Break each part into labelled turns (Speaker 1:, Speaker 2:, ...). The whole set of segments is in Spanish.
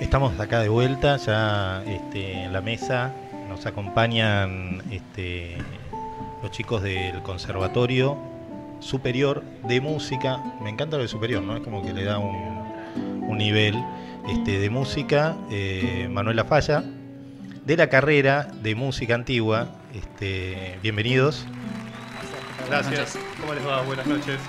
Speaker 1: Estamos acá de vuelta, ya este, en la mesa nos acompañan este, los chicos del Conservatorio Superior de Música. Me encanta lo de superior, ¿no? Es como que le da un, un nivel este, de música. Eh, Manuela Falla, de la carrera de música antigua. Este, bienvenidos.
Speaker 2: Gracias. ¿Cómo les va? Buenas noches.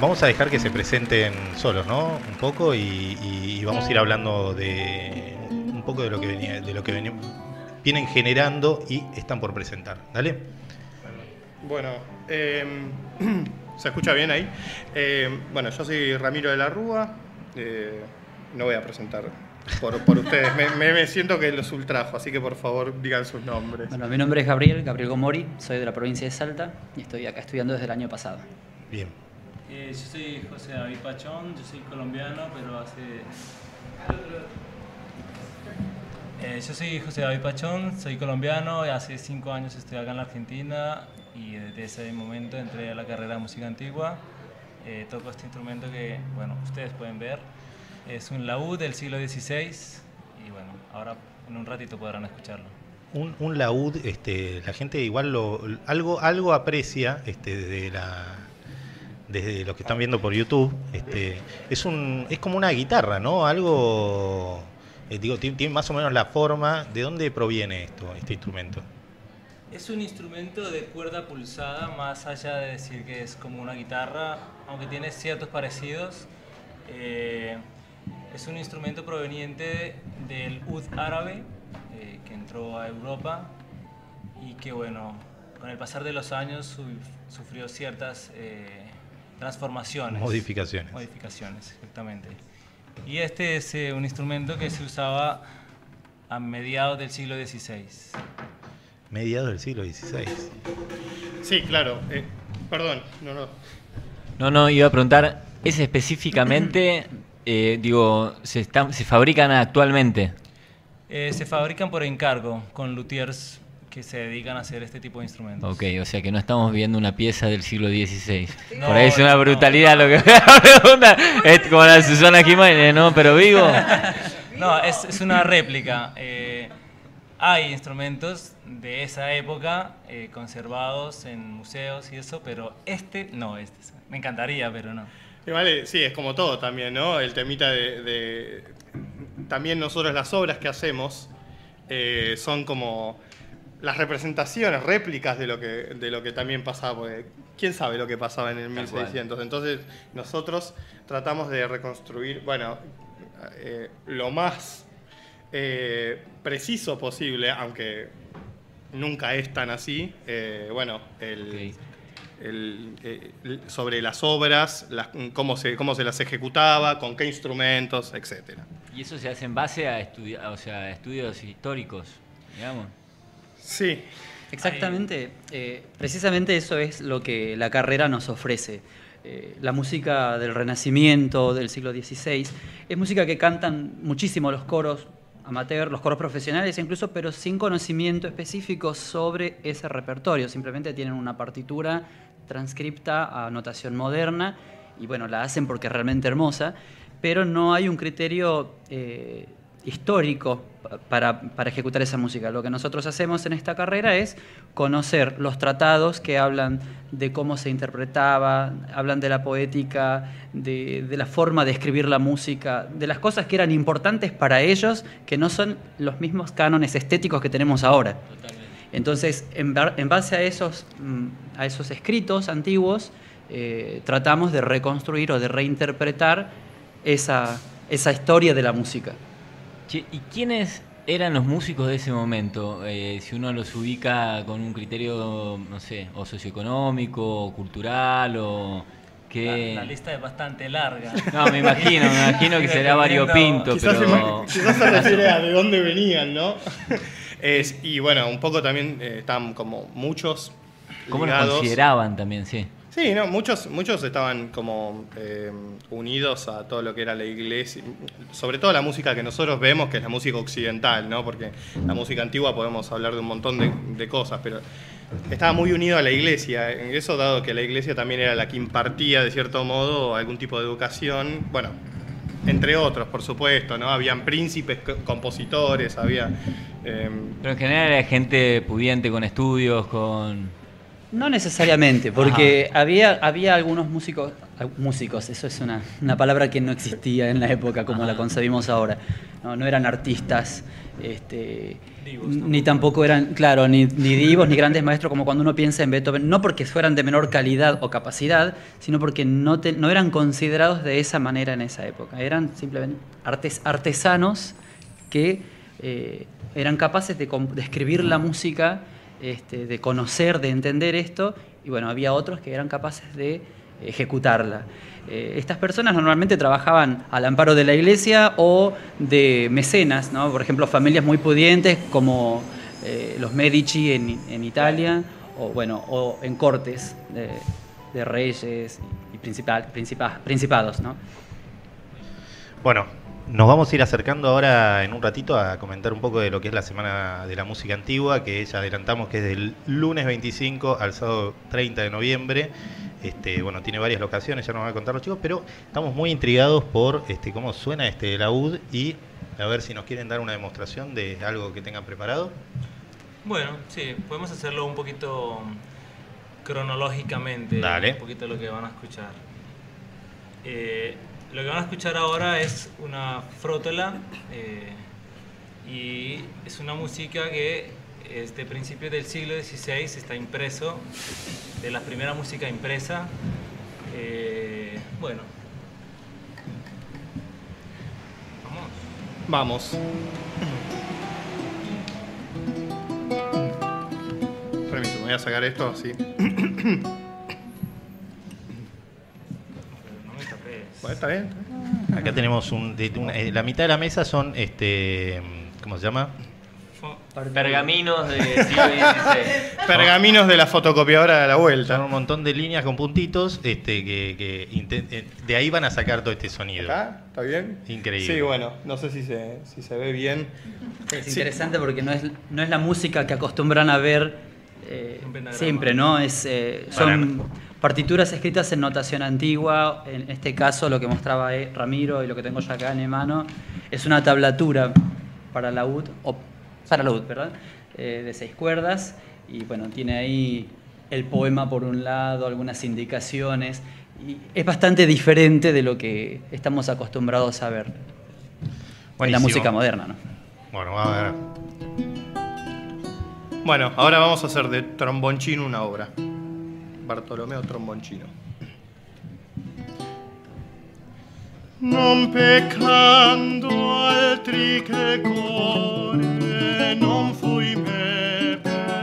Speaker 1: Vamos a dejar que se presenten solos, ¿no? Un poco y, y vamos a ir hablando de un poco de lo que venía, de lo que venía- vienen generando y están por presentar. Dale.
Speaker 2: Bueno, eh, ¿se escucha bien ahí? Eh, bueno, yo soy Ramiro de la Rúa. eh, no voy a presentar por, por ustedes. Me, me- me siento que los ultrajo, así que por favor digan sus nombres.
Speaker 3: Bueno, mi nombre es Gabriel, Gabriel Gomori, soy de la provincia de Salta y estoy acá estudiando desde el año pasado.
Speaker 1: Bien.
Speaker 4: Eh, yo soy José David Pachón, yo soy colombiano, pero hace... Eh, yo soy José David Pachón, soy colombiano, hace cinco años estoy acá en la Argentina y desde ese momento entré a la carrera de música antigua. Eh, toco este instrumento que, bueno, ustedes pueden ver, es un laúd del siglo XVI y bueno, ahora en un ratito podrán escucharlo.
Speaker 1: Un, un laúd, este, la gente igual lo, algo, algo aprecia este, desde la desde lo que están viendo por YouTube, este, es como una guitarra, ¿no? Algo, eh, digo, tiene, más o menos la forma. ¿De dónde proviene esto, este instrumento?
Speaker 4: Es un instrumento de cuerda pulsada, más allá de decir que es como una guitarra, aunque tiene ciertos parecidos. eh, es un instrumento proveniente del ud árabe, eh, que entró a Europa y que, bueno, con el pasar de los años su- sufrió ciertas eh, transformaciones.
Speaker 1: Modificaciones.
Speaker 4: Modificaciones, exactamente. Y este es eh, un instrumento que se usaba a mediados del siglo XVI.
Speaker 1: Mediados del siglo XVI.
Speaker 2: Sí, claro. eh, perdón, no, no.
Speaker 5: No, no, iba a preguntar, ¿es específicamente, eh, digo, se, están, se fabrican actualmente?
Speaker 4: Eh, se fabrican por encargo con luthiers que se dedican a hacer este tipo de instrumentos.
Speaker 5: Ok, o sea que no estamos viendo una pieza del siglo XVI.
Speaker 4: No,
Speaker 5: Por ahí es una
Speaker 4: no,
Speaker 5: brutalidad lo que me pregunta. Es como la Susana Jiménez, ¿no? Pero vivo.
Speaker 4: No, es, es una réplica. Eh, hay instrumentos de esa época eh, conservados en museos y eso, pero este no, este es- me encantaría, pero no.
Speaker 2: Y vale, sí, es como todo también, ¿no? El temita de, de- También nosotros las obras que hacemos eh, son como las representaciones, réplicas de lo que, de lo que también pasaba, porque quién sabe lo que pasaba en el
Speaker 5: Tal cual.
Speaker 2: 1600. Entonces nosotros tratamos de reconstruir, bueno, eh, lo más eh, preciso posible, aunque nunca es tan así, eh, bueno, el,
Speaker 5: Ok.
Speaker 2: el, eh, el- sobre las obras, las- cómo, se, cómo se las ejecutaba, con qué instrumentos, etcétera.
Speaker 5: Y eso se hace en base a, estudi- o sea, a estudios históricos, digamos.
Speaker 2: Sí,
Speaker 3: Exactamente, eh, precisamente eso es lo que la carrera nos ofrece. Eh, la música del Renacimiento, del siglo XVI, es música que cantan muchísimo los coros amateur, los coros profesionales incluso, pero sin conocimiento específico sobre ese repertorio. Simplemente tienen una partitura transcripta a notación moderna y bueno, la hacen porque es realmente hermosa, pero no hay un criterio eh, histórico pa- para, para ejecutar esa música. Lo que nosotros hacemos en esta carrera es conocer los tratados que hablan de cómo se interpretaba, hablan de la poética, de, de la forma de escribir la música, de las cosas que eran importantes para ellos, que no son los mismos cánones estéticos que tenemos ahora. Entonces, en, en base a esos, mm, a esos escritos antiguos, eh, tratamos de reconstruir o de reinterpretar esa, esa historia de la música.
Speaker 5: Che, ¿Y quiénes eran los músicos de ese momento? Eh, si uno los ubica con un criterio, no sé, o socioeconómico, o cultural, o qué...
Speaker 4: La, la lista es bastante larga.
Speaker 5: No, me imagino, me imagino que será variopinto,
Speaker 2: quizás, se,
Speaker 5: pero...
Speaker 2: me- quizás se refiere a de dónde venían, ¿no? Es- y bueno, un poco también eh, están como muchos
Speaker 5: ¿Cómo los consideraban también, sí?
Speaker 2: Sí, no, muchos, muchos estaban como eh, unidos a todo lo que era la iglesia, sobre todo la música que nosotros vemos, que es la música occidental, ¿no? Porque la música antigua podemos hablar de un montón de, cosas, pero estaba muy unido a la iglesia. Eso, dado que la iglesia también era la que impartía, de cierto modo, algún tipo de educación, bueno, entre otros, por supuesto, ¿no? Habían príncipes, compositores, había...
Speaker 5: Em, Pero en general era gente pudiente con estudios, con...
Speaker 3: No necesariamente, porque había, había algunos músicos, músicos, eso es una, palabra que no existía en la época como la concebimos ahora, no, no eran artistas, este, ni tampoco eran, claro, ni, ni, divos ni grandes maestros como cuando uno piensa en Beethoven, no porque fueran de menor calidad o capacidad, sino porque no, no eran considerados de esa manera en esa época. Eran simplemente artesanos que eh, eran capaces de, de, escribir la música, este, de conocer, de entender esto, y bueno, había otros que eran capaces de ejecutarla. Eh, estas personas normalmente trabajaban al amparo de la iglesia o de mecenas, ¿no? por ejemplo, familias muy pudientes como eh, los Medici en, Italia, o, bueno, o en cortes de, reyes y principal, principados. ¿no?
Speaker 1: Bueno, nos vamos a ir acercando ahora en un ratito a comentar un poco de lo que es la Semana de la Música Antigua, que ya adelantamos que es del lunes 25 al sábado 30 de noviembre. Este, bueno, tiene varias locaciones, ya nos van a contar los chicos, pero estamos muy intrigados por este, cómo suena este laúd y a ver si nos quieren dar una demostración de algo que tengan preparado.
Speaker 4: Bueno, sí, podemos hacerlo un poquito cronológicamente,
Speaker 1: Dale.
Speaker 4: un poquito lo que van a escuchar. Eh, lo que van a escuchar ahora es una frótola eh, y es una música que este principio del siglo XVI está impreso, de la primera música impresa. Eh, bueno.
Speaker 2: Vamos. Vamos. Permítame, voy a sacar esto así.
Speaker 1: Bueno, está bien. Acá tenemos un, eh, la mitad de la mesa son este ¿cómo se llama?
Speaker 5: Pergaminos de siglo XVI.
Speaker 2: Pergaminos de la fotocopiadora de la vuelta.
Speaker 1: Son un montón de líneas con puntitos este, que, eh, de ahí van a sacar todo este sonido.
Speaker 2: ¿Está bien?
Speaker 1: Increíble.
Speaker 2: Sí, bueno, no sé si se, si se ve bien.
Speaker 3: Es interesante porque no es, no es la música que acostumbran a ver eh, siempre, ¿no? Es, eh, son partituras escritas en notación antigua. En este caso, lo que mostraba Ramiro y lo que tengo yo acá en mi mano es una tablatura para la UD, o para la ¿verdad? Eh, de seis cuerdas. Y bueno, tiene ahí el poema por un lado, algunas indicaciones. Y es bastante diferente de lo que estamos acostumbrados a ver en la música moderna. ¿no?
Speaker 1: Bueno, a ver.
Speaker 2: Bueno, ahora vamos a hacer de Trombonchino una obra. Bartolomeo Trombonchino. Non peccando altri che core non fui me peccato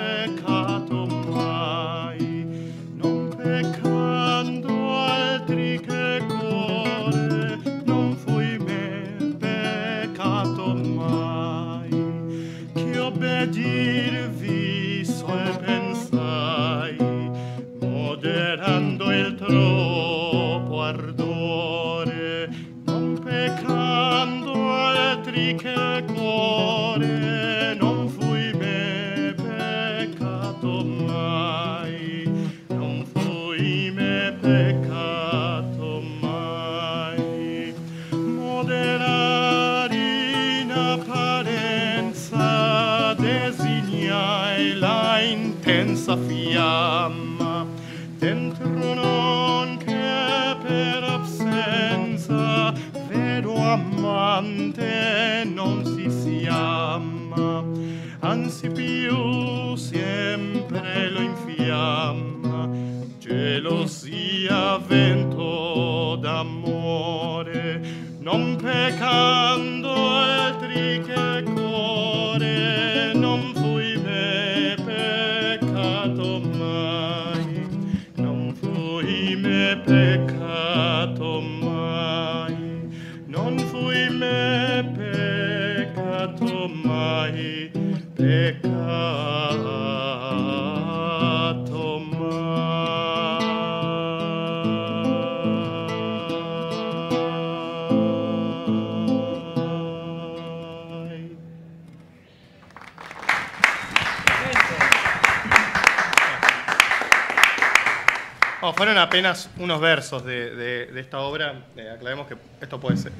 Speaker 2: fueron apenas unos versos de, de- de esta obra. Eh, aclaremos que esto puede ser,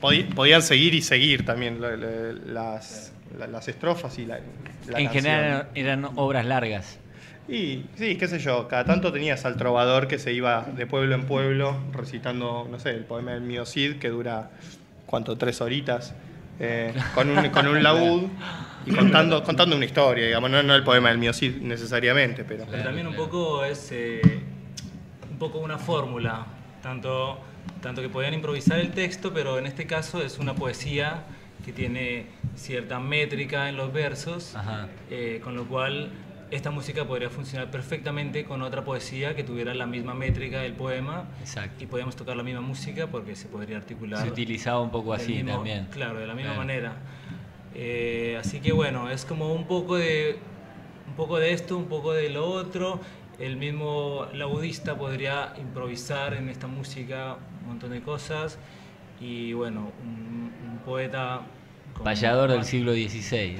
Speaker 2: podían seguir y seguir también las, las, estrofas y la,
Speaker 5: En general eran obras largas.
Speaker 2: Y sí, qué sé yo, cada tanto tenías al trovador que se iba de pueblo en pueblo recitando, no sé, el poema del mío Cid, que dura, ¿cuánto? Tres horitas, eh, con, un, con un laúd y contando, contando una historia, digamos, no, el poema del mío Cid necesariamente, pero...
Speaker 4: también un poco es eh, un poco una fórmula, tanto, tanto que podían improvisar el texto, pero en este caso es una poesía que tiene cierta métrica en los versos, eh, con lo cual esta música podría funcionar perfectamente con otra poesía que tuviera la misma métrica del poema Exacto. y podíamos tocar la misma música porque se podría articular.
Speaker 5: Se utilizaba un poco así también.
Speaker 4: Claro, de la misma manera. Eh, así que bueno, es como un poco de un poco de esto, un poco de lo otro. El mismo laudista podría improvisar en esta música un montón de cosas y bueno, un poeta
Speaker 5: Vallador del siglo XVI.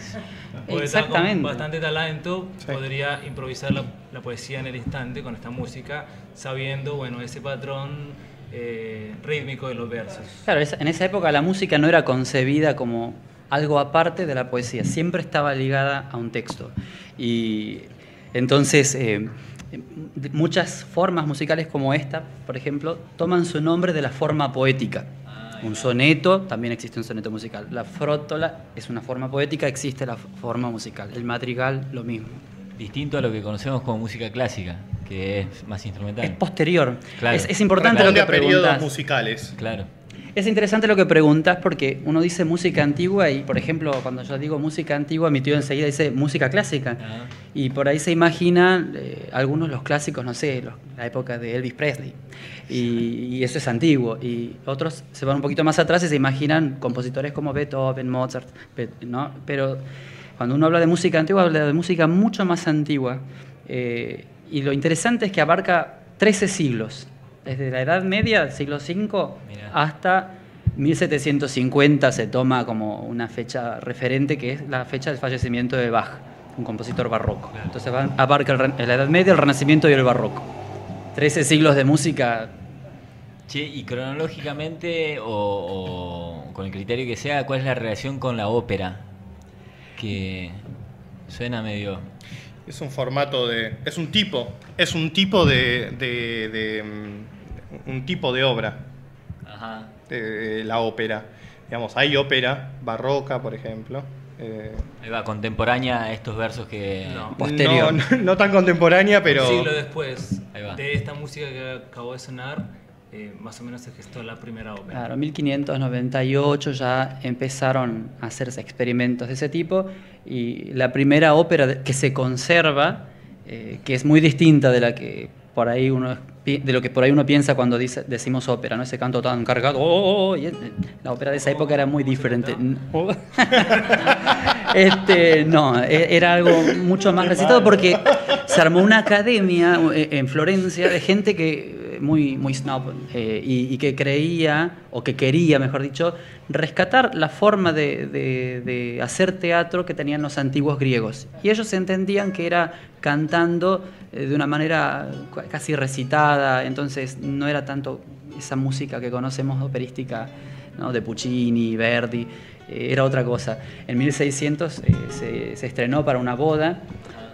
Speaker 4: Exactamente. Con bastante talento podría improvisar la, poesía en el instante con esta música, sabiendo bueno ese patrón eh, rítmico de los versos.
Speaker 3: Claro, en esa época la música no era concebida como algo aparte de la poesía, siempre estaba ligada a un texto. Y entonces eh, muchas formas musicales como esta, por ejemplo, toman su nombre de la forma poética. Un soneto, también existe un soneto musical. La frótola es una forma poética, existe la forma musical. El madrigal, lo mismo.
Speaker 5: Distinto a lo que conocemos como música clásica, que es más instrumental.
Speaker 3: Es posterior. Es, importante lo que preguntas.
Speaker 2: musicales.
Speaker 5: Claro.
Speaker 3: Es interesante lo que preguntas porque uno dice música antigua y, por ejemplo, cuando yo digo música antigua, mi tío enseguida dice música clásica. Ah. Y por ahí se imaginan eh, algunos los clásicos, no sé, la época de Elvis Presley. Y, eso es antiguo. Y otros se van un poquito más atrás y se imaginan compositores como Beethoven, Mozart. ¿no? Pero cuando uno habla de música antigua, habla de música mucho más antigua. Eh, y lo interesante es que abarca 13 siglos desde la Edad Media, siglo V, hasta 1750 se toma como una fecha referente, que es la fecha del fallecimiento de Bach, un compositor barroco. Entonces abarca la Edad Media, el Renacimiento y el Barroco. Trece siglos de música.
Speaker 5: Che, y cronológicamente, o, con el criterio que sea, ¿cuál es la relación con la ópera? Que suena medio
Speaker 2: es un formato de. es un tipo. Es un tipo de un tipo de obra, Ajá. la ópera. Digamos, hay ópera barroca, por ejemplo.
Speaker 5: Eh, va, contemporánea a estos versos que...
Speaker 2: No, posterior. No, tan contemporánea, pero...
Speaker 4: Un siglo después de esta música que acabó de sonar, eh, más o menos se gestó la primera ópera.
Speaker 3: Claro, 1598 ya empezaron a hacerse experimentos de ese tipo y la primera ópera que se conserva, eh, que es muy distinta de la que por ahí uno de lo que por ahí uno piensa cuando dice, decimos ópera, ¿no? Ese canto tan cargado. Oh, oh, oh", la ópera de esa época era muy diferente. este, no, e, era algo mucho más recitado porque se armó una academia eh, en Florencia de gente que muy, muy snob eh, y, que creía, o que quería, mejor dicho, rescatar la forma de, hacer teatro que tenían los antiguos griegos. Y ellos entendían que era cantando eh, de una manera casi recitada, entonces no era tanto esa música que conocemos operística ¿no? de Puccini, Verdi, eh, era otra cosa. En 1600 se, se, estrenó para una boda.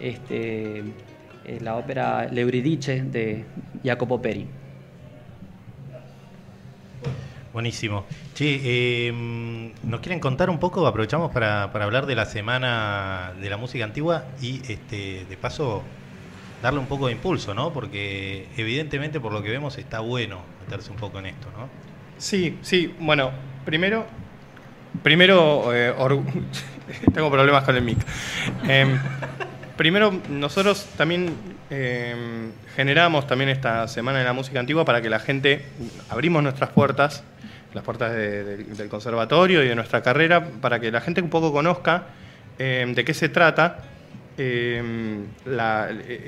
Speaker 3: Este, eh, la ópera L'Euridice de Jacopo Peri.
Speaker 1: Buenísimo. Che, em, ¿nos quieren contar un poco? Aprovechamos para, hablar de la semana de la música antigua y este, de paso darle un poco de impulso, ¿no? Porque evidentemente por lo que vemos está bueno meterse un poco en esto, ¿no?
Speaker 2: Sí, sí. Bueno, primero, primero eh, tengo problemas con el mic. Em, primero, nosotros también eh, generamos también esta Semana de la Música Antigua para que la gente, abrimos nuestras puertas, las puertas del conservatorio y de nuestra carrera, para que la gente un poco conozca eh, de qué se trata eh,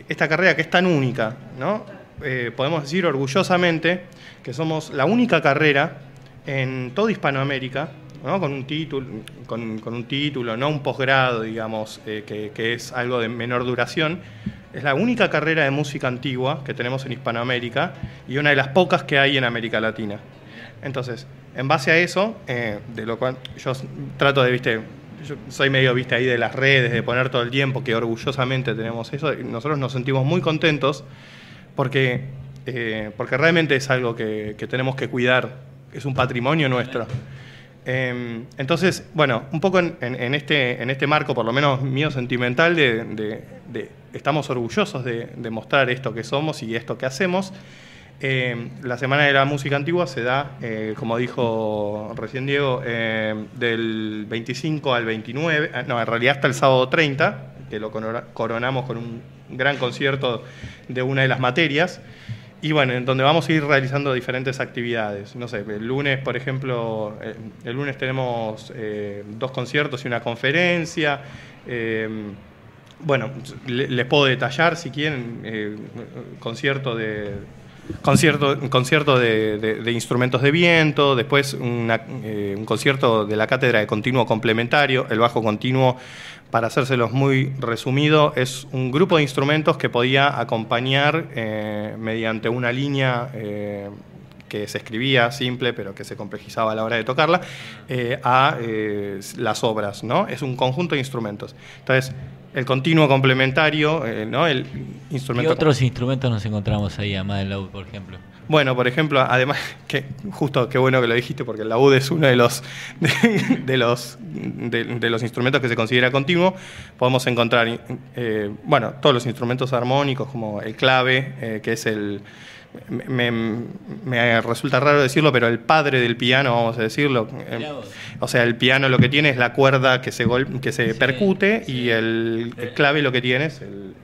Speaker 2: esta carrera que es tan única, ¿no? podemos decir orgullosamente que somos la única carrera en toda Hispanoamérica con, un título, con, un título, no un posgrado, digamos, eh, que, es algo de menor duración. Es la única carrera de música antigua que tenemos en Hispanoamérica y una de las pocas que hay en América Latina. Entonces, en base a eso, eh, de lo cual yo trato de, viste, yo soy medio, viste, ahí de las redes, de poner todo el tiempo, que orgullosamente tenemos eso, y nosotros nos sentimos muy contentos porque, eh, porque realmente es algo que, que tenemos que cuidar, es un patrimonio nuestro. Eh, entonces, bueno, un poco en, este, en este marco, por lo menos mío sentimental, de, estamos orgullosos de, mostrar esto que somos y esto que hacemos. Eh, la Semana de la Música Antigua se da, eh, como dijo recién Diego, eh, del 25 al 29, ah, no, en realidad hasta el sábado 30, que lo corona- coronamos con un gran concierto de una de las materias. Y bueno, en donde vamos a ir realizando diferentes actividades. No sé, el lunes, por ejemplo, eh, el lunes tenemos eh, dos conciertos y una conferencia. eh, bueno, le- les puedo detallar si quieren, concierto de concierto, concierto de, instrumentos de viento, después una, un concierto de la cátedra de continuo complementario, el bajo continuo, para hacérselos muy resumido, es un grupo de instrumentos que podía acompañar eh, mediante una línea eh, que se escribía simple, pero que se complejizaba a la hora de tocarla, eh, a las obras, ¿no? Es un conjunto de instrumentos. Entonces, el continuo complementario, ¿no? El
Speaker 5: ¿Qué
Speaker 2: instrumento...
Speaker 5: otros instrumentos nos encontramos ahí, además del laúd, por ejemplo?
Speaker 2: Bueno, por ejemplo, además, que justo qué bueno que lo dijiste, porque el laúd es uno de los, de, de los, de, de los instrumentos que se considera continuo. Podemos encontrar, eh, bueno, todos los instrumentos armónicos, como el clave, eh, que es el. Me, me resulta raro decirlo, pero el padre del piano, vamos a decirlo. eh, o sea, el piano lo que tiene es la cuerda que se, gol- que se
Speaker 4: Sí,
Speaker 2: percute
Speaker 4: sí.
Speaker 2: y el, el clave lo que tiene es el.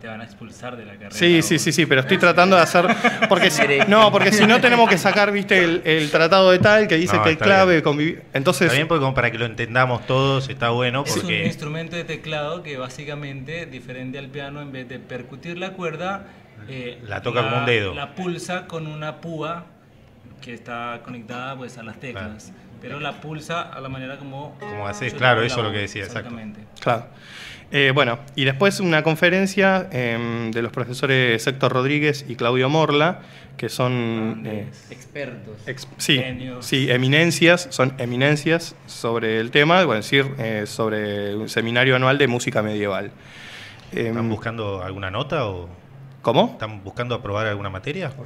Speaker 4: Te van a expulsar de la carrera.
Speaker 2: Sí, sí, sí, sí, pero estoy tratando de hacer. Porque si, no, porque si no tenemos que sacar, viste, el, el tratado de tal que dice
Speaker 1: No,
Speaker 2: que el clave convivi- Entonces,
Speaker 1: Está bien porque como para que lo entendamos todos está bueno
Speaker 4: Es un
Speaker 1: porque
Speaker 4: instrumento de teclado que básicamente, diferente al piano, en vez de percutir la cuerda, eh.
Speaker 1: La toca con un dedo.
Speaker 4: La pulsa con una púa que está conectada pues a las teclas. Pero la pulsa a la manera como...
Speaker 1: Como haces, claro, eso es lo que decía, exacto.
Speaker 4: Exactamente.
Speaker 2: claro. Eh, bueno, y después una conferencia em, de los profesores Héctor Rodríguez y Claudio Morla, que son. eh,
Speaker 3: Expertos.
Speaker 2: ex- sí,
Speaker 4: Genios.
Speaker 2: sí, eminencias, son eminencias sobre el tema, bueno, es decir, eh, sobre un seminario anual de música medieval. Em,
Speaker 1: ¿Están buscando alguna nota o
Speaker 2: ¿Cómo?
Speaker 1: están buscando aprobar alguna materia?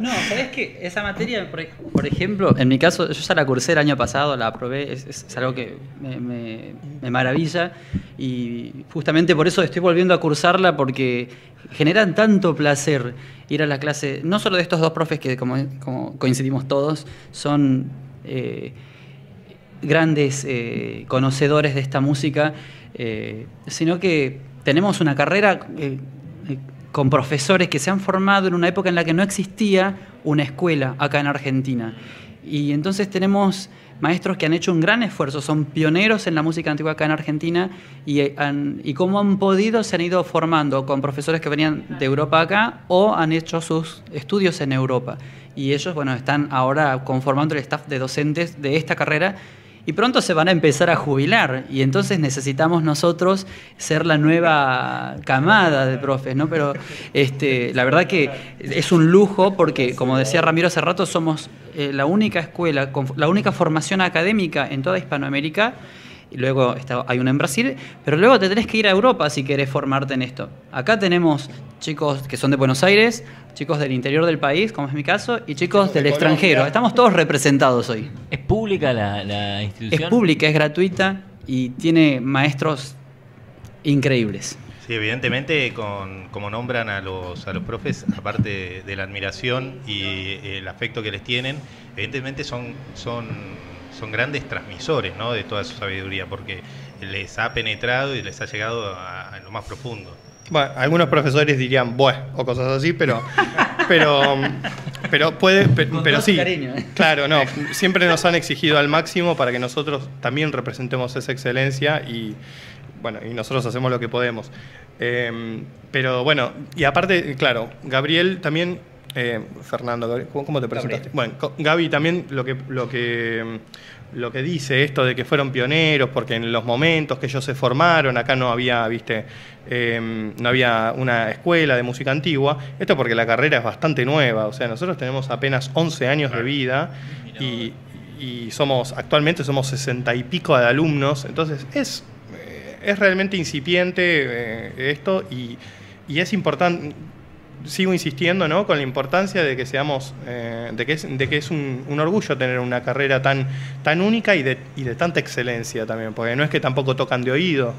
Speaker 3: No, ¿sabés qué? Esa materia, por, por ejemplo, en mi caso, yo ya la cursé el año pasado, la aprobé, es, es algo que me, me- me maravilla y justamente por eso estoy volviendo a cursarla porque generan tanto placer ir a la clase, no solo de estos dos profes que, como, como coincidimos todos, son eh, grandes eh, conocedores de esta música, eh, sino que tenemos una carrera eh, con profesores que se han formado en una época en la que no existía una escuela acá en Argentina. Y entonces tenemos maestros que han hecho un gran esfuerzo, son pioneros en la música antigua acá en Argentina y, eh, han, y cómo han podido se han ido formando con profesores que venían de Europa acá o han hecho sus estudios en Europa. Y ellos, bueno, están ahora conformando el staff de docentes de esta carrera y pronto se van a empezar a jubilar y entonces necesitamos nosotros ser la nueva camada de profes, ¿no? Pero este, la verdad que es un lujo porque, como decía Ramiro hace rato, somos eh, la única escuela, con la única formación académica en toda Hispanoamérica y luego está- hay una en Brasil, pero luego te tenés que ir a Europa si querés formarte en esto. Acá tenemos chicos que son de Buenos Aires, chicos del interior del país, como es mi caso, y chicos del
Speaker 2: de
Speaker 3: extranjero.
Speaker 2: Colombia.
Speaker 3: Estamos todos representados hoy.
Speaker 5: ¿Es pública la, la institución?
Speaker 3: Es pública, es gratuita y tiene maestros increíbles.
Speaker 1: Sí, evidentemente, con, como nombran a los, a los profes, aparte de la admiración y el afecto que les tienen, evidentemente son, son, son grandes transmisores ¿no? de toda su sabiduría, porque les ha penetrado y les ha llegado a, a lo más profundo.
Speaker 2: Bueno, algunos profesores dirían, bueno, o cosas así, pero, pero, pero puede, pero sí.
Speaker 3: cariño, ¿eh?
Speaker 2: Claro, no, siempre nos han exigido al máximo para que nosotros también representemos esa excelencia y, bueno, y nosotros hacemos lo que podemos. Eh, pero bueno, y aparte, claro, Gabriel también eh, Fernando, ¿cómo, te presentaste? Bueno, Gaby también lo que, lo, que, lo que dice esto de que fueron pioneros, porque en los momentos que ellos se formaron, acá no había, viste, eh, no había una escuela de música antigua, esto porque la carrera es bastante nueva, o sea, nosotros tenemos apenas 11 años de vida y, y somos, actualmente somos 60 y pico de alumnos, entonces es, eh, es realmente incipiente eh, esto y, y es importante, sigo insistiendo ¿no? con la importancia de que seamos, eh, de que es, de que es un, orgullo tener una carrera tan, tan única y de, y de tanta excelencia también, porque no es que tampoco tocan de oído.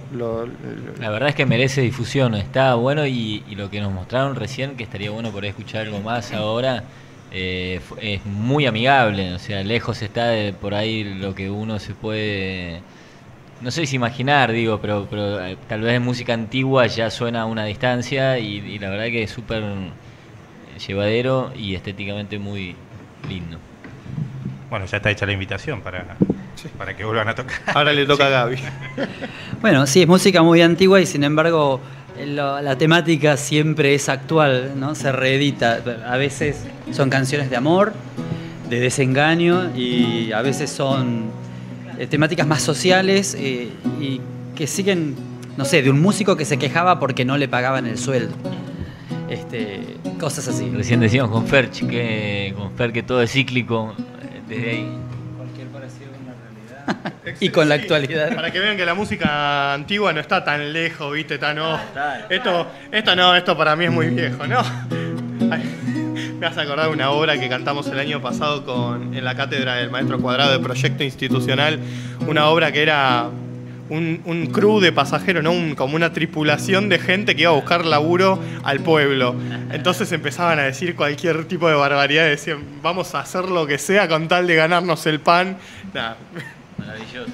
Speaker 5: La verdad es que merece difusión, está bueno y, lo que nos mostraron recién, que estaría bueno por escuchar algo más ahora, eh, es muy amigable, o sea, lejos está de por ahí lo que uno se puede, no sé si imaginar, digo, pero, pero eh, tal vez en música antigua ya suena a una distancia y, y la verdad que es súper llevadero y estéticamente muy lindo.
Speaker 1: Bueno, ya está hecha la invitación para, para que vuelvan a tocar.
Speaker 2: Ahora le toca a Gaby.
Speaker 3: Bueno, sí, es música muy antigua y sin embargo lo- la temática siempre es actual, ¿no? Se reedita. A veces son canciones de amor, de desengaño y a veces son eh, temáticas más sociales eh, y que siguen, no sé, de un músico que se quejaba porque no le pagaban el sueldo. Este, cosas así.
Speaker 5: Recién decíamos con Ferch que, con Fer que todo es cíclico, eh, desde ahí.
Speaker 4: Cualquier parecido con la realidad.
Speaker 3: Y con la
Speaker 2: Sí,
Speaker 3: actualidad.
Speaker 2: Para que vean que la música antigua no está tan lejos, ¿viste? Tan oh, Esto, esto no, esto para mí es muy viejo, ¿no? Ay, me hace acordar de una obra que cantamos el año pasado con, en la cátedra del maestro cuadrado de proyecto institucional. Una obra que era un, un crew de pasajeros, ¿no? Como una tripulación de gente que iba a buscar laburo al pueblo. Entonces empezaban a decir cualquier tipo de barbaridad. Decían, vamos a hacer lo que sea con tal de ganarnos el pan. Nada.
Speaker 5: Maravilloso.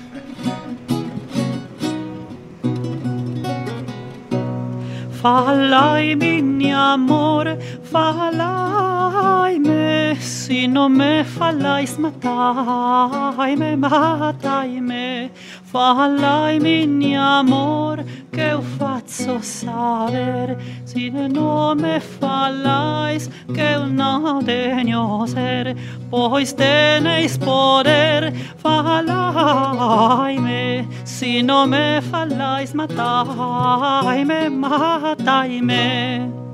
Speaker 6: Φαλάει μια μόρε, φαλάει με, σύνο με, φαλάει σματάει με, ματάει με, Fallai mini amore, che eu faccio saber, se non me fallais, che eu não tenho ser, pois teneis poder, fallai me, se non me fallais matai me, matai me.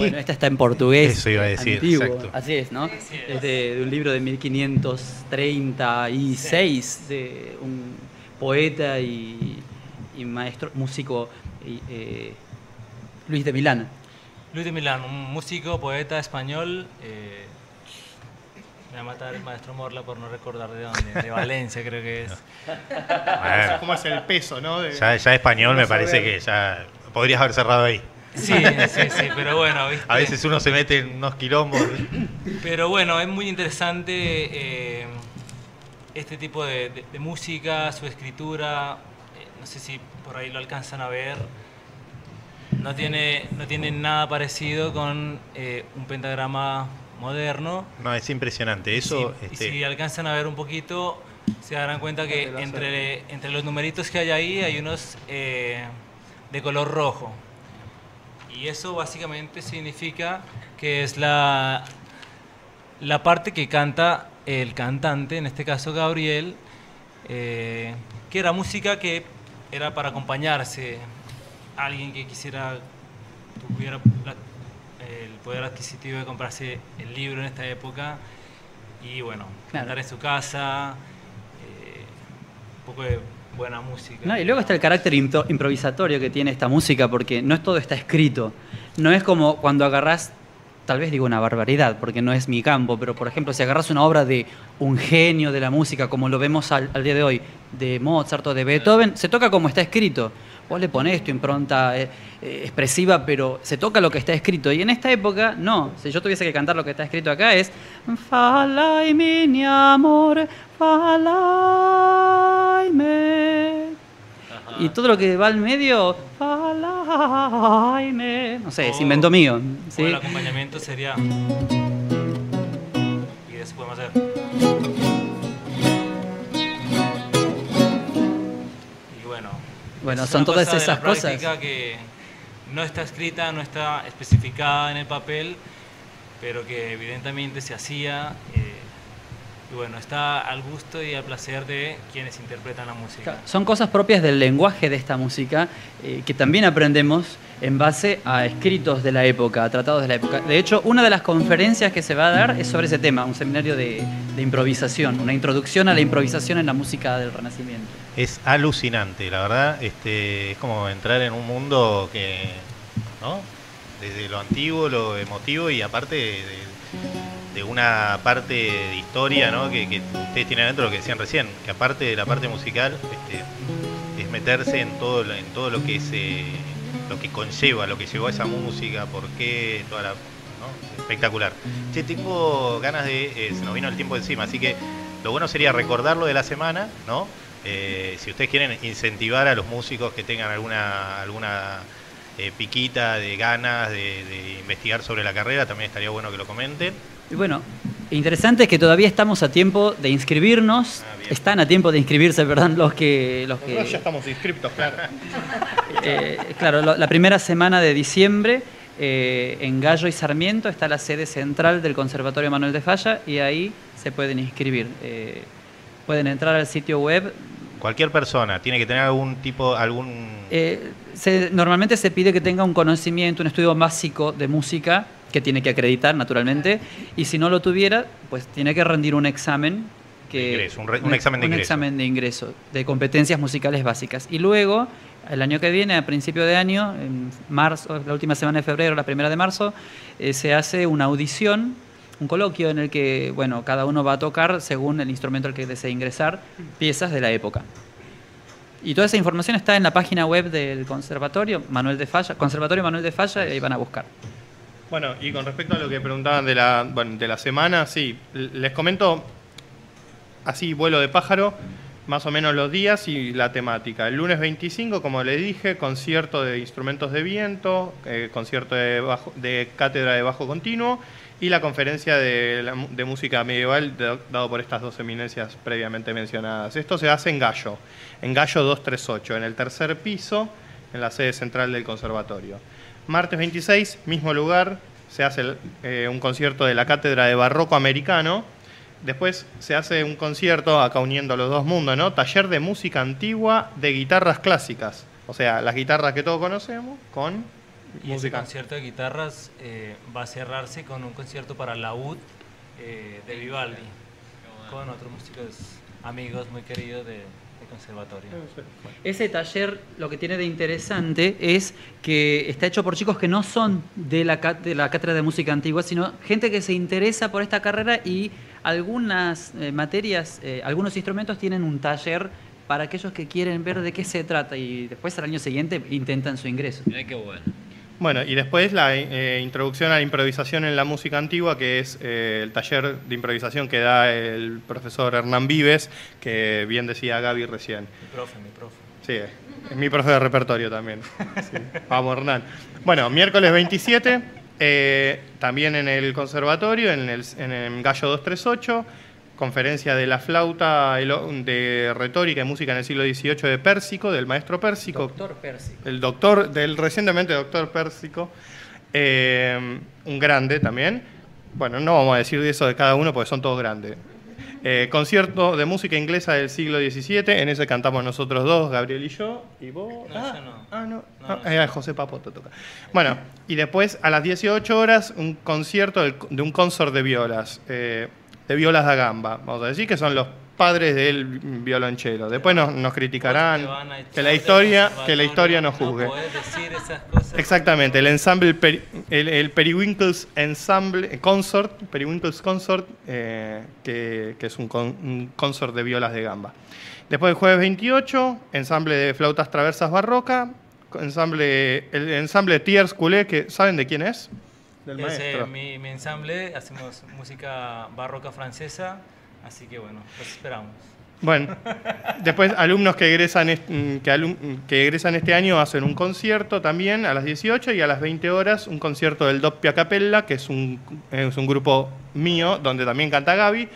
Speaker 3: Bueno, esta está en portugués.
Speaker 1: Eso iba a decir,
Speaker 3: antiguo.
Speaker 1: exacto.
Speaker 3: Así es, ¿no? Es de, de un libro de 1536 de un poeta y, y maestro, músico, y, eh, Luis de Milán.
Speaker 4: Luis de Milán, un músico, poeta español. eh, me va a matar el maestro Morla por no recordar de dónde. De Valencia, creo que es.
Speaker 1: Bueno,
Speaker 2: ¿Cómo es el peso, no? De-
Speaker 1: ya, ya español me parece que ya podrías haber cerrado ahí.
Speaker 4: Sí, sí, sí, pero bueno, ¿viste?
Speaker 1: A veces uno se mete en unos quilombos.
Speaker 4: Pero bueno, es muy interesante eh, este tipo de, de- de música, su escritura. eh, no sé si por ahí lo alcanzan a ver. No tiene, no tiene nada parecido con eh, un pentagrama moderno.
Speaker 1: No, es impresionante. Eso,
Speaker 4: Sí, y
Speaker 1: este,
Speaker 4: si alcanzan a ver un poquito, se darán cuenta que entre, entre los numeritos que hay ahí hay unos eh, de color rojo. Y eso básicamente significa que es la, la parte que canta el cantante, en este caso Gabriel, eh, que era música que era para acompañarse. Alguien que quisiera, tuviera la- el poder adquisitivo de comprarse el libro en esta época y bueno,
Speaker 3: Claro.
Speaker 4: cantar en su casa, eh, un poco de buena música.
Speaker 3: No, y luego está el carácter impro- improvisatorio que tiene esta música, porque no es todo está escrito. No es como cuando agarrás, tal vez digo una barbaridad, porque no es mi campo, pero por ejemplo, si agarras una obra de un genio de la música, como lo vemos al día de hoy, de Mozart o de Beethoven, se toca como está escrito. Vos le ponés tu impronta eh, eh, expresiva, pero se toca lo que está escrito. Y en esta época, no. Si yo tuviese que cantar lo que está escrito acá es Fallai mini amore, fallai me. Y todo lo que va al medio, fallai me. No sé, es
Speaker 4: O-
Speaker 3: invento mío.
Speaker 4: o
Speaker 3: ¿sí?
Speaker 4: el acompañamiento sería... Y eso podemos hacer.
Speaker 3: Bueno,
Speaker 4: Es
Speaker 3: son todas
Speaker 4: cosa
Speaker 3: esas cosas.
Speaker 4: que no está escrita, no está especificada en el papel, pero que evidentemente se hacía. eh, y bueno, está al gusto y al placer de quienes interpretan la música.
Speaker 3: Son cosas propias del lenguaje de esta música eh, que también aprendemos en base a escritos de la época, a tratados de la época. De hecho, una de las conferencias que se va a dar es sobre ese tema, un seminario de, de improvisación, una introducción a la improvisación en la música del Renacimiento.
Speaker 1: Es alucinante, la verdad. Este, es como entrar en un mundo que, ¿no? Desde lo antiguo, lo emotivo y aparte de, una parte de historia, ¿no? Que, ustedes tienen adentro lo que decían recién, que aparte de la parte musical, este, es meterse en todo, en todo lo que es eh, lo que conlleva, lo que llevó a esa música, por qué, toda la, espectacular. Che, tengo ganas de, eh, se nos vino el tiempo encima, así que lo bueno sería recordarlo de la semana, ¿no? Eh, si ustedes quieren incentivar a los músicos que tengan alguna alguna eh, piquita de ganas de, de investigar sobre la carrera, también estaría bueno que lo comenten.
Speaker 3: Y bueno, interesante es que todavía estamos a tiempo de inscribirnos,
Speaker 1: Ah,
Speaker 3: están a tiempo de inscribirse, perdón, los que... Los
Speaker 2: Nosotros ya estamos inscriptos, claro.
Speaker 3: eh, claro, lo- la primera semana de diciembre eh, en Gallo y Sarmiento está la sede central del Conservatorio Manuel de Falla y ahí se pueden inscribir. Eh, pueden entrar al sitio web.
Speaker 1: Cualquier persona tiene que tener algún tipo, algún...
Speaker 3: Eh, se- normalmente se pide que tenga un conocimiento, un estudio básico de música que tiene que acreditar naturalmente y si no lo tuviera, pues tiene que rendir un examen que
Speaker 1: De ingreso, un re- un examen de
Speaker 3: un
Speaker 1: ingreso.
Speaker 3: examen de ingreso de competencias musicales básicas y luego el año que viene a principio de año en marzo la última semana de febrero la primera de marzo eh, se hace una audición un coloquio en el que bueno cada uno va a tocar según el instrumento al que desee ingresar piezas de la época y toda esa información está en la página web del conservatorio Manuel de Falla conservatorio Manuel de Falla y ahí van a buscar
Speaker 2: Bueno, y con respecto a lo que preguntaban de la, bueno, de la semana, sí, les comento así, vuelo de pájaro, más o menos los días y la temática. El lunes 25, como les dije, concierto de instrumentos de viento, eh, concierto de, bajo- de cátedra de bajo continuo y la conferencia de, música medieval dado por estas dos eminencias previamente mencionadas. Esto se hace en Gallo, en Gallo 238, en el tercer piso, en la sede central del conservatorio. Martes 26, mismo lugar, se hace eh, un concierto de la Cátedra de Barroco Americano. Después se hace un concierto, acá uniendo los dos mundos, ¿no? Taller de música antigua de guitarras clásicas. O sea, las guitarras que todos conocemos con
Speaker 4: Y ese concierto de guitarras eh, va a cerrarse con un concierto para laúd eh, de Vivaldi, con otros músicos amigos muy queridos de- del conservatorio.
Speaker 3: Ese taller lo que tiene de interesante es que está hecho por chicos que no son de la, de la cátedra de música antigua, sino gente que se interesa por esta carrera y algunas eh, materias, eh, algunos instrumentos tienen un taller para aquellos que quieren ver de qué se trata y después al año siguiente intentan su ingreso.
Speaker 5: Mirá qué bueno.
Speaker 2: Bueno, y después la eh, introducción a la improvisación en la música antigua, que es eh, el taller de improvisación que da el profesor Hernán Vives, que bien decía Gaby recién.
Speaker 4: Mi profe, mi profe.
Speaker 2: Sí, es mi profe de repertorio también. Sí. Vamos, Hernán. Bueno, miércoles 27, eh, también en el conservatorio, en el, en el Gallo 238, conferencia de la flauta de retórica y música en el siglo XVIII de Pérsico, del maestro Pérsico,
Speaker 3: Doctor Percy.
Speaker 2: el doctor, del recientemente doctor Pérsico, eh, un grande también. Bueno, no vamos a decir de eso de cada uno porque son todos grandes. Eh, concierto de música inglesa del siglo XVII, en ese cantamos nosotros dos, Gabriel y yo, y vos.
Speaker 4: No,
Speaker 2: ah,
Speaker 4: yo no.
Speaker 2: ah, no,
Speaker 4: No,
Speaker 2: ah,
Speaker 4: no,
Speaker 2: eh, José Papoto toca. Bueno, y después a las 18 horas un concierto de un consort de violas, eh, de violas da gamba, vamos a decir que son los padres del violonchelo. Después nos, nos criticarán que la historia, que la historia nos juzgue. Exactamente, el ensamble, el, el Periwinkles Ensemble eh, Consort, Periwinkles Consort, eh, que, que es un, con- un consort de violas de gamba. Después el jueves 28, ensamble de flautas traversas barroca, ensamble, el ensamble Tiers Culé, que ¿saben de quién es? Del
Speaker 4: Ese,
Speaker 2: maestro.
Speaker 4: mi, mi ensamble, hacemos música barroca francesa, así que bueno, los esperamos.
Speaker 2: Bueno, después alumnos que egresan, mm, que, alum- que egresan este año hacen un concierto también a las 18 y a las 20 horas un concierto del Doppia Capella, que es un, es un grupo mío donde también canta Gaby.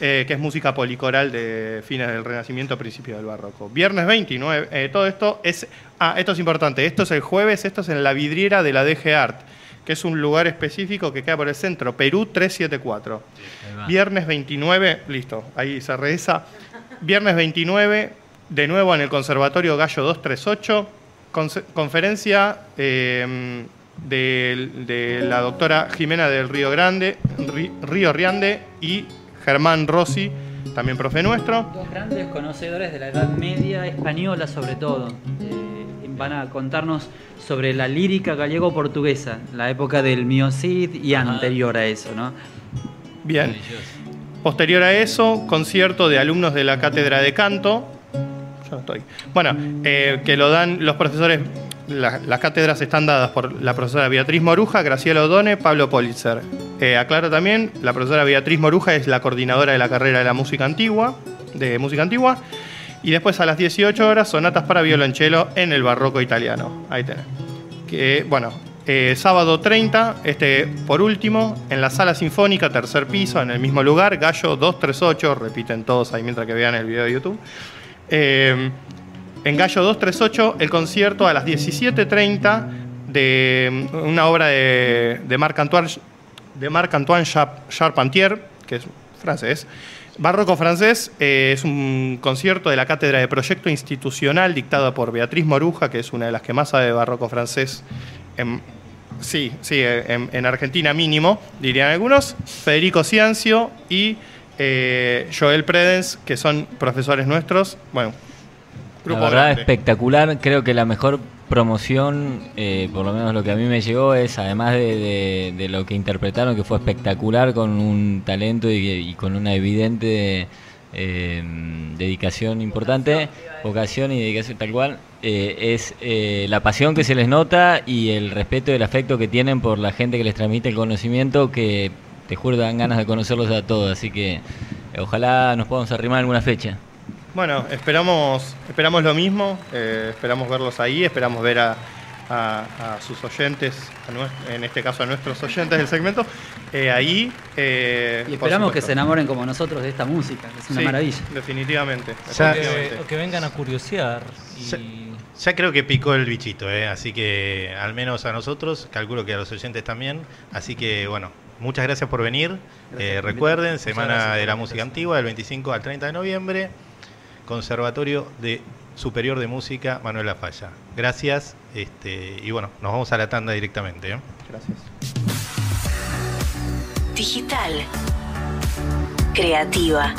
Speaker 2: eh, que es música policoral de fines del Renacimiento, principio del Barroco. Viernes 29, eh, todo esto es... Ah, esto es importante, esto es el jueves, esto es en la vidriera de la DG Art, que es un lugar específico que queda por el centro, Perú 374.
Speaker 5: Ahí va.
Speaker 2: Viernes 29, listo, ahí se reza. Viernes 29, de nuevo en el Conservatorio Gallo 238, conce- conferencia eh, de, de la doctora Jimena del Río Grande, Ri- Río Riande y Germán Rossi, también profe nuestro.
Speaker 3: Dos grandes conocedores de la Edad Media española sobre todo. Eh, van a contarnos sobre la lírica gallego-portuguesa, la época del Mio Cid y
Speaker 5: Ajá.
Speaker 3: anterior a eso, ¿no?
Speaker 2: Bien. Posterior a eso, concierto de alumnos de la cátedra de canto. Yo no estoy. Bueno, eh, que lo dan los profesores. la- las cátedras están dadas por la profesora Beatriz Moruja, Graciela Odone, Pablo Politzer. Eh, aclaro también, la profesora Beatriz Moruja es la coordinadora de la carrera de la música antigua, de música antigua. Y después a las 18 horas, sonatas para violonchelo en el barroco italiano. Ahí tenés. Que, bueno, eh, sábado 30, este, por último, en la sala sinfónica, tercer piso, en el mismo lugar, Gallo 238, repiten todos ahí mientras que vean el video de YouTube. Eh, en Gallo 238, el concierto a las 17.30 de mm, una obra de, de Marc-Antoine Char- Charpentier, que es francés. Barroco francés eh, es un concierto de la cátedra de proyecto institucional dictada por Beatriz Moruja, que es una de las que más sabe de barroco francés en, sí, sí, en, en Argentina mínimo, dirían algunos. Federico Ciancio y eh, Joel Predens, que son profesores nuestros. Bueno,
Speaker 5: La
Speaker 2: grupo
Speaker 5: verdad,
Speaker 2: grande.
Speaker 5: espectacular. Creo que la mejor promoción, eh, por lo menos lo que a mí me llegó, es además de, de- de lo que interpretaron, que fue espectacular, con un talento y, y con una evidente eh, dedicación importante, vocación y dedicación tal cual, eh, es eh, la pasión que se les nota y el respeto y el afecto que tienen por la gente que les transmite el conocimiento, que te juro dan ganas de conocerlos a todos. Así que ojalá nos podamos arrimar alguna fecha.
Speaker 2: Bueno, esperamos, esperamos lo mismo, eh, esperamos verlos ahí, esperamos ver a, a- a sus oyentes, a en este caso a nuestros oyentes del segmento, eh, ahí. eh,
Speaker 3: Y esperamos que se enamoren como nosotros de esta música, que es una
Speaker 2: Sí,
Speaker 3: maravilla.
Speaker 2: Definitivamente.
Speaker 1: Ya-
Speaker 4: O que,
Speaker 2: definitivamente.
Speaker 4: o que vengan a curiosear. Y,
Speaker 1: Ya- Ya creo que picó el bichito, ¿eh? así que al menos a nosotros, calculo que a los oyentes también. Así que bueno, muchas gracias por venir. Eh, recuerden, Semana
Speaker 2: gracias
Speaker 1: de la Música. Antigua, del 25 al 30 de noviembre, Conservatorio de Superior de Música Manuel La Falla. Gracias este, y bueno, nos vamos a la tanda directamente. ¿eh?
Speaker 2: Gracias.
Speaker 7: Digital. Creativa.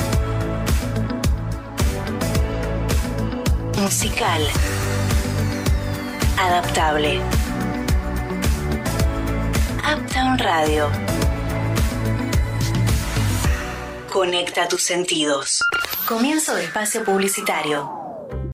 Speaker 7: Musical. Adaptable. Uptown Radio. Conecta tus sentidos. Comienzo de espacio publicitario.